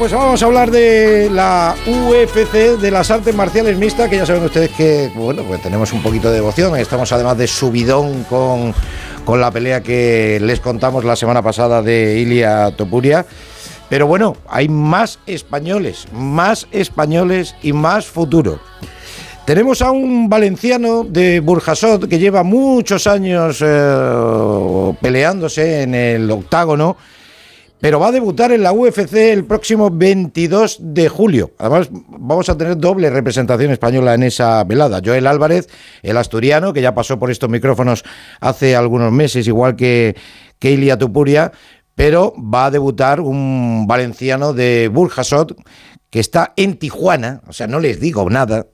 pues vamos a hablar de la UFC, de las artes marciales mixtas, que ya saben ustedes que, bueno, pues tenemos un poquito de devoción. Estamos además de subidón con, con la pelea que les contamos la semana pasada de Ilia Topuria. Pero bueno, hay más españoles, más españoles y más futuro. Tenemos a un valenciano de Burjasot que lleva muchos años eh, peleándose en el octágono pero va a debutar en la UFC el próximo 22 de julio. Además, vamos a tener doble representación española en esa velada. Joel Álvarez, el asturiano, que ya pasó por estos micrófonos hace algunos meses, igual que, que Tupuria, pero va a debutar un valenciano de Burjasot que está en Tijuana, o sea, no les digo nada,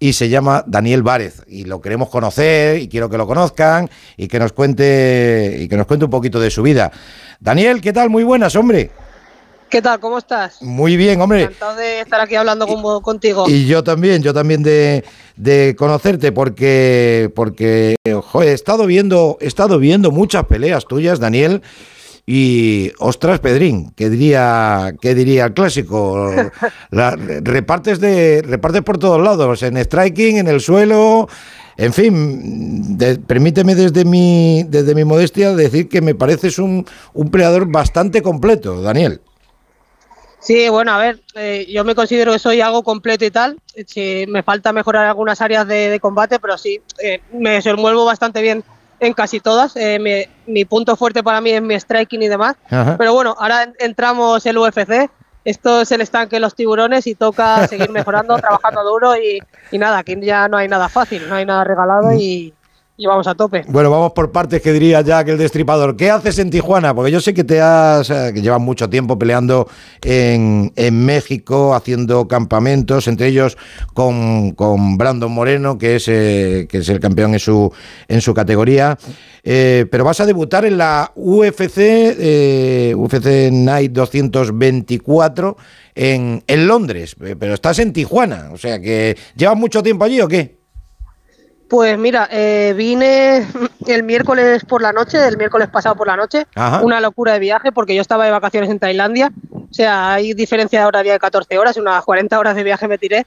y se llama Daniel Várez y lo queremos conocer y quiero que lo conozcan y que nos cuente y que nos cuente un poquito de su vida. Daniel, ¿qué tal? Muy buenas, hombre. ¿Qué tal? ¿Cómo estás? Muy bien, hombre. Encantado de estar aquí hablando contigo. Y yo también, yo también de, de conocerte porque porque he estado viendo he estado viendo muchas peleas tuyas, Daniel. Y ostras, Pedrín, ¿qué diría, qué diría el clásico? repartes de repartes por todos lados, en striking, en el suelo, en fin, permíteme desde mi desde mi modestia decir que me pareces un, un peleador bastante completo, Daniel. Sí, bueno, a ver, eh, yo me considero que soy algo completo y tal. Si me falta mejorar algunas áreas de, combate, pero sí, eh, me desenvuelvo bastante bien en casi todas. Eh, mi, punto fuerte para mí es mi striking y demás. Pero bueno, ahora entramos en el UFC. Esto es el estanque de los tiburones y toca seguir mejorando, trabajando duro y, y, nada, aquí ya no hay nada fácil, no hay nada regalado y, y vamos a tope. Bueno, vamos por partes que diría Jack el destripador. ¿Qué haces en Tijuana? Porque yo sé que te has, eh, que llevas mucho tiempo peleando en, México, haciendo campamentos, entre ellos con, Brandon Moreno, que es, eh, que es el campeón en su, en su categoría. Eh, pero vas a debutar en la UFC, UFC Night 224 en, en Londres, pero estás en Tijuana, o sea que llevas mucho tiempo allí o qué? Pues mira, eh, vine el miércoles por la noche, el miércoles pasado por la noche, una locura de viaje porque yo estaba de vacaciones en Tailandia, o sea, hay diferencia de horaria de 14 horas, unas 40 horas de viaje me tiré,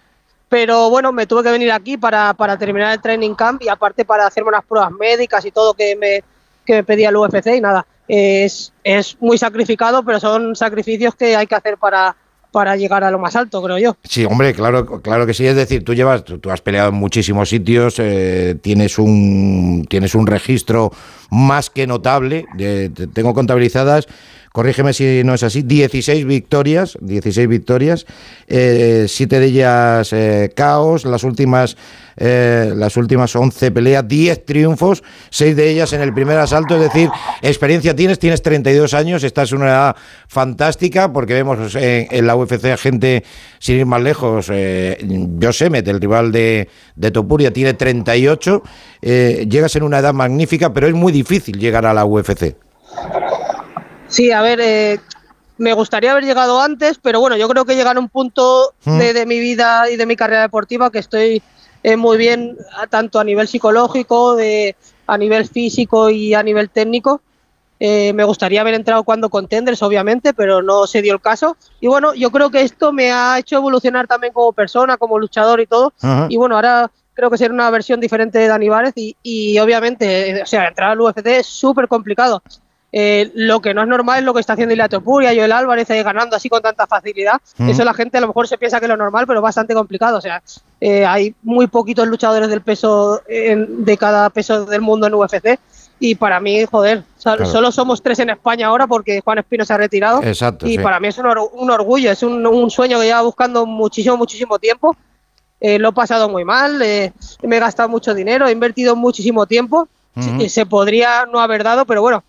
pero bueno, me tuve que venir aquí para, para terminar el training camp y aparte para hacerme unas pruebas médicas y todo que me, que me pedía el UFC y nada, es, es muy sacrificado, pero son sacrificios que hay que hacer para, para llegar a lo más alto, creo yo. Sí, hombre, claro, claro que sí. Es decir, tú llevas, tú, has peleado en muchísimos sitios, eh, tienes un tienes un registro más que notable. tengo contabilizadas corrígeme si no es así, 16 victorias, 16 victorias, eh, siete de ellas eh, caos, las últimas eh, las últimas 11 peleas, 10 triunfos, 6 de ellas en el primer asalto, es decir, experiencia tienes, tienes 32 años, estás en una edad fantástica, porque vemos en, la UFC a gente, sin ir más lejos, eh, Josemet, el rival de, de Topuria, tiene 38, llegas en una edad magnífica, pero es muy difícil llegar a la UFC. Sí, a ver, eh, me gustaría haber llegado antes, pero bueno, yo creo que llegar a un punto mm. de, mi vida y de mi carrera deportiva que estoy eh, muy bien, tanto a nivel psicológico, de, a nivel físico y a nivel técnico. Eh, me gustaría haber entrado cuando contenders, obviamente, pero no se dio el caso. Y bueno, yo creo que esto me ha hecho evolucionar también como persona, como luchador y todo. Y bueno, ahora creo que será una versión diferente de Dani Várez y, y obviamente, o sea, entrar al UFC es súper complicado. Eh, lo que no es normal es lo que está haciendo Ilia Topuria, el Álvarez ahí ganando así con tanta facilidad. Mm. Eso la gente a lo mejor se piensa que es lo normal, pero bastante complicado. O sea, eh, hay muy poquitos luchadores del peso de cada peso del mundo en UFC. Y para mí, joder, solo somos tres en España ahora porque Juan Espino se ha retirado. Exacto, y para mí es un, orgullo, es un, sueño que lleva buscando muchísimo, muchísimo tiempo. Eh, lo he pasado muy mal, me he gastado mucho dinero, he invertido muchísimo tiempo. se podría no haber dado, pero bueno,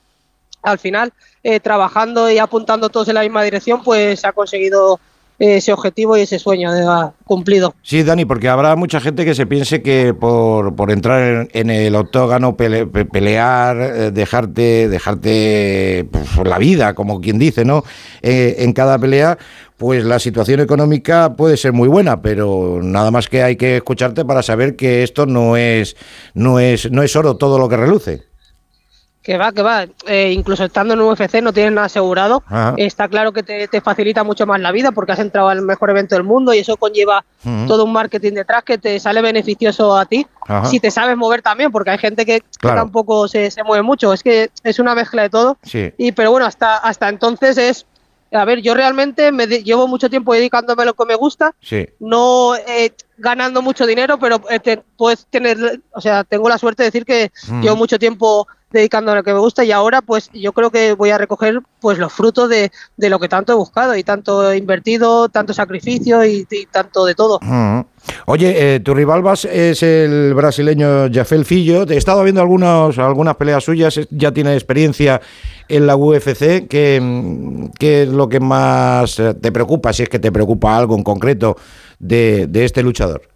al final, eh, trabajando y apuntando todos en la misma dirección, pues se ha conseguido eh, ese objetivo y ese sueño de, cumplido. Sí, Dani, porque habrá mucha gente que se piense que por, por entrar en, el octógono, pelear, eh, dejarte, dejarte pues, la vida, como quien dice, ¿no? en cada pelea, pues la situación económica puede ser muy buena, pero nada más que hay que escucharte para saber que esto no es, no es, no es oro todo lo que reluce. Que va, que va. Eh, incluso estando en UFC no tienes nada asegurado. Está claro que te, facilita mucho más la vida porque has entrado al mejor evento del mundo y eso conlleva todo un marketing detrás que te sale beneficioso a ti. Si te sabes mover también, porque hay gente que, tampoco se, se, mueve mucho. Es que es una mezcla de todo. Y pero bueno, hasta, hasta entonces es a ver, yo realmente me llevo mucho tiempo dedicándome a lo que me gusta, no eh, ganando mucho dinero, pero eh, puedes tener, o sea, tengo la suerte de decir que mm. llevo mucho tiempo dedicando a lo que me gusta y ahora pues yo creo que voy a recoger pues los frutos de, lo que tanto he buscado y tanto he invertido, tanto sacrificio y, tanto de todo. Mm. Oye, eh, tu rival es el brasileño Jafel Fillo. He estado viendo algunos, algunas peleas suyas, ya tiene experiencia en la UFC. ¿Qué, ¿Qué, es lo que más te preocupa, si es que te preocupa algo en concreto de, de este luchador?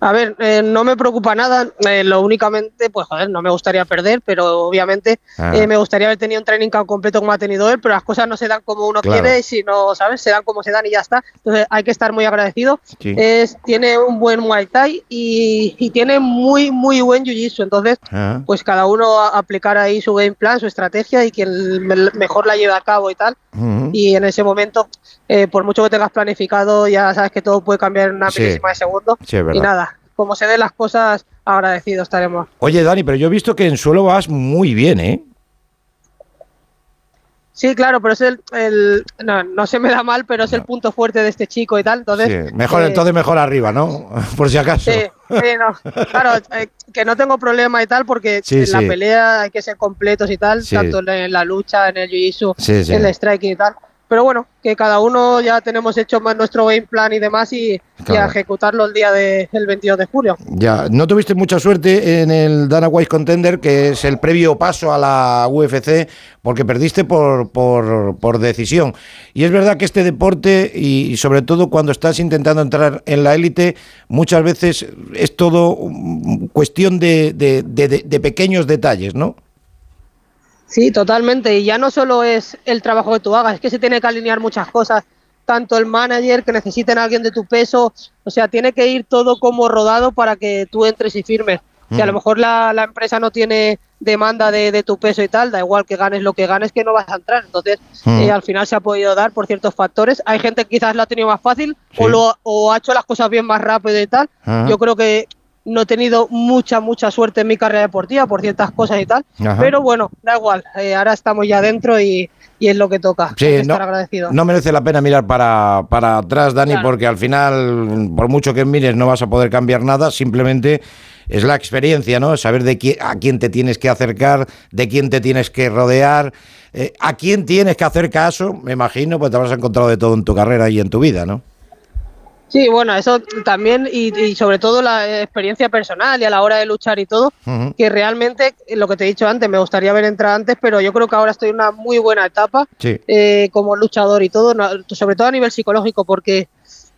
A ver, eh, no me preocupa nada, eh, lo únicamente, pues joder, no me gustaría perder, pero obviamente ah. eh, me gustaría haber tenido un training camp completo como ha tenido él, pero las cosas no se dan como uno quiere, sino, ¿sabes? Se dan como se dan y ya está. Entonces hay que estar muy agradecido. Es, tiene un buen Muay Thai y, tiene muy, muy buen Jiu-Jitsu, entonces, ah. pues cada uno aplicar ahí su game plan, su estrategia y quien mejor la lleve a cabo y tal. Y en ese momento, por mucho que tengas planificado, ya sabes que todo puede cambiar en una milésima de segundo. y nada, como se den las cosas, agradecidos estaremos. Oye, Dani, pero yo he visto que en suelo vas muy bien, ¿eh? Sí, claro, pero es el, no, no, se me da mal, pero es el punto fuerte de este chico y tal. Entonces, mejor, eh, entonces mejor arriba, ¿no? Por si acaso. Sí, no, claro, eh, que no tengo problema y tal, porque en la pelea hay que ser completos y tal, tanto en la lucha, en el jiu-jitsu, en el striking y tal pero bueno, que cada uno ya tenemos hecho más nuestro game plan y demás y, a ejecutarlo el día del 22 de julio. Ya, no tuviste mucha suerte en el Dana White Contender, que es el previo paso a la UFC, porque perdiste por, por, por decisión. Y es verdad que este deporte, y, sobre todo cuando estás intentando entrar en la élite, muchas veces es todo cuestión de, de, de pequeños detalles, ¿no? Sí, totalmente. Y ya no solo es el trabajo que tú hagas, es que se tiene que alinear muchas cosas. Tanto el manager, que necesiten a alguien de tu peso, o sea, tiene que ir todo como rodado para que tú entres y firmes. Si a lo mejor la, empresa no tiene demanda de, tu peso y tal, da igual que ganes lo que ganes, que no vas a entrar. Entonces, eh, al final se ha podido dar por ciertos factores. Hay gente que quizás lo ha tenido más fácil o, lo, o ha hecho las cosas bien más rápido y tal. Yo creo que no he tenido mucha, mucha suerte en mi carrera deportiva por ciertas cosas y tal, pero bueno, da igual, eh, ahora estamos ya dentro y, es lo que toca. Sí, no, agradecido. no merece la pena mirar para, para atrás, Dani, porque al final, por mucho que mires, no vas a poder cambiar nada, simplemente es la experiencia, ¿no? Saber de quién, a quién te tienes que acercar, de quién te tienes que rodear, eh, a quién tienes que hacer caso, me imagino, pues te habrás encontrado de todo en tu carrera y en tu vida, ¿no? Sí, bueno, eso también y, sobre todo la experiencia personal y a la hora de luchar y todo, que realmente, lo que te he dicho antes, me gustaría haber entrado antes, pero yo creo que ahora estoy en una muy buena etapa eh, como luchador y todo, sobre todo a nivel psicológico, porque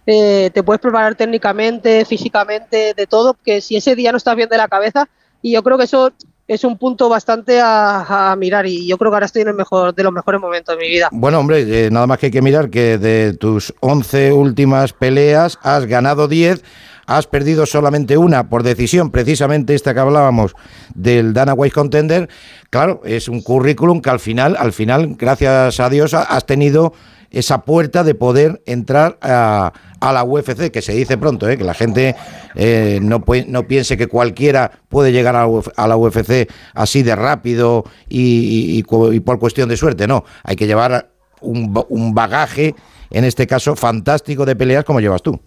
eh, te puedes preparar técnicamente, físicamente, de todo, que si ese día no estás bien de la cabeza, y yo creo que eso es un punto bastante a, mirar y yo creo que ahora estoy en el mejor de los mejores momentos de mi vida. Bueno, hombre, eh, nada más que hay que mirar que de tus 11 últimas peleas has ganado 10, has perdido solamente una por decisión, precisamente esta que hablábamos del Dana White Contender. Claro, es un currículum que al final, al final, gracias a Dios, has tenido esa puerta de poder entrar a, a la UFC, que se dice pronto, ¿eh? que la gente eh, no, no piense que cualquiera puede llegar a, la UFC así de rápido y, por cuestión de suerte, no, hay que llevar un, bagaje, en este caso fantástico de peleas como llevas tú.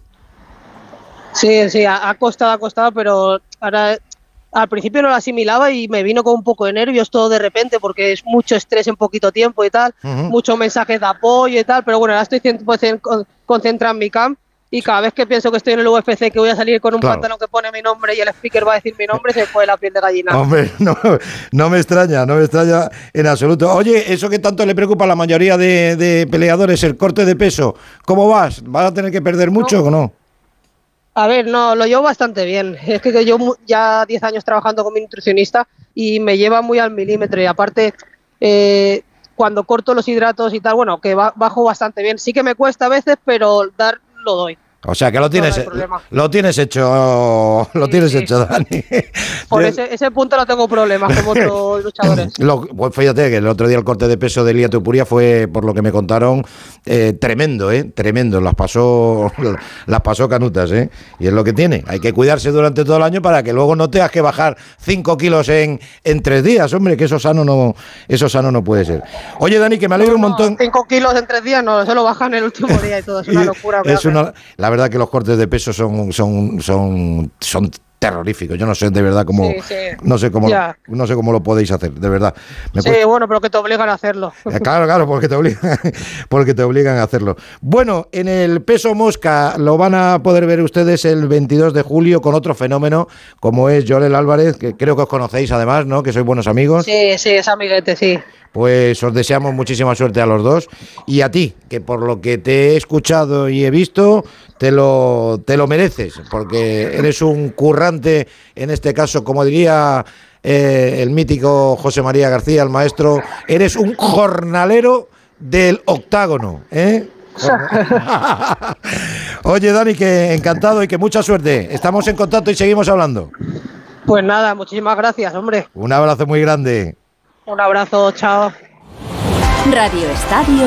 Sí, sí, ha costado, ha costado, pero ahora al principio no lo asimilaba y me vino con un poco de nervios todo de repente porque es mucho estrés en poquito tiempo y tal, muchos mensajes de apoyo y tal, pero bueno, ahora estoy 100% concentrado en mi camp y cada vez que pienso que estoy en el UFC, que voy a salir con un pantalón que pone mi nombre y el speaker va a decir mi nombre, se fue la piel de gallina. Hombre, no, no me extraña, no me extraña en absoluto. Oye, eso que tanto le preocupa a la mayoría de, peleadores, el corte de peso, ¿cómo vas? ¿Vas a tener que perder mucho o no? A ver, no, lo llevo bastante bien. Es que yo ya 10 años trabajando con mi nutricionista y me lleva muy al milímetro y aparte... Eh, cuando corto los hidratos y tal, bueno, que bajo bastante bien. Sí que me cuesta a veces, pero dar lo doy. O sea que lo tienes, lo tienes hecho, lo tienes hecho, Dani. Por ese, ese, punto no tengo problemas como otros luchadores. pues fíjate que el otro día el corte de peso de Lía Tupuria fue, por lo que me contaron, eh, tremendo, ¿eh? Tremendo. Las pasó, las pasó canutas, ¿eh? Y es lo que tiene. Hay que cuidarse durante todo el año para que luego no tengas que bajar 5 kilos en, en tres días, hombre, que eso sano no, eso sano no puede ser. Oye, Dani, que me alegro un montón. 5 kilos en tres días, no, solo bajan el último día y todo. Es una locura. Es una, la verdad que los cortes de peso son, son, son, son terroríficos. Yo no sé de verdad cómo, no sé cómo, no sé cómo lo podéis hacer, de verdad. sí, bueno, pero que te obligan a hacerlo. Eh, claro, claro, porque te obligan, porque te obligan a hacerlo. Bueno, en el peso mosca lo van a poder ver ustedes el 22 de julio con otro fenómeno como es Joel Álvarez, que creo que os conocéis además, ¿no? Que sois buenos amigos. Sí, sí, es amiguete, sí. Pues os deseamos muchísima suerte a los dos y a ti, que por lo que te he escuchado y he visto, te lo, te lo mereces, porque eres un currante, en este caso, como diría eh, el mítico José María García, el maestro, eres un jornalero del octágono. ¿eh? Oye, Dani, que encantado y que mucha suerte. Estamos en contacto y seguimos hablando. Pues nada, muchísimas gracias, hombre. Un abrazo muy grande. Un abrazo, chao. Radio Estadio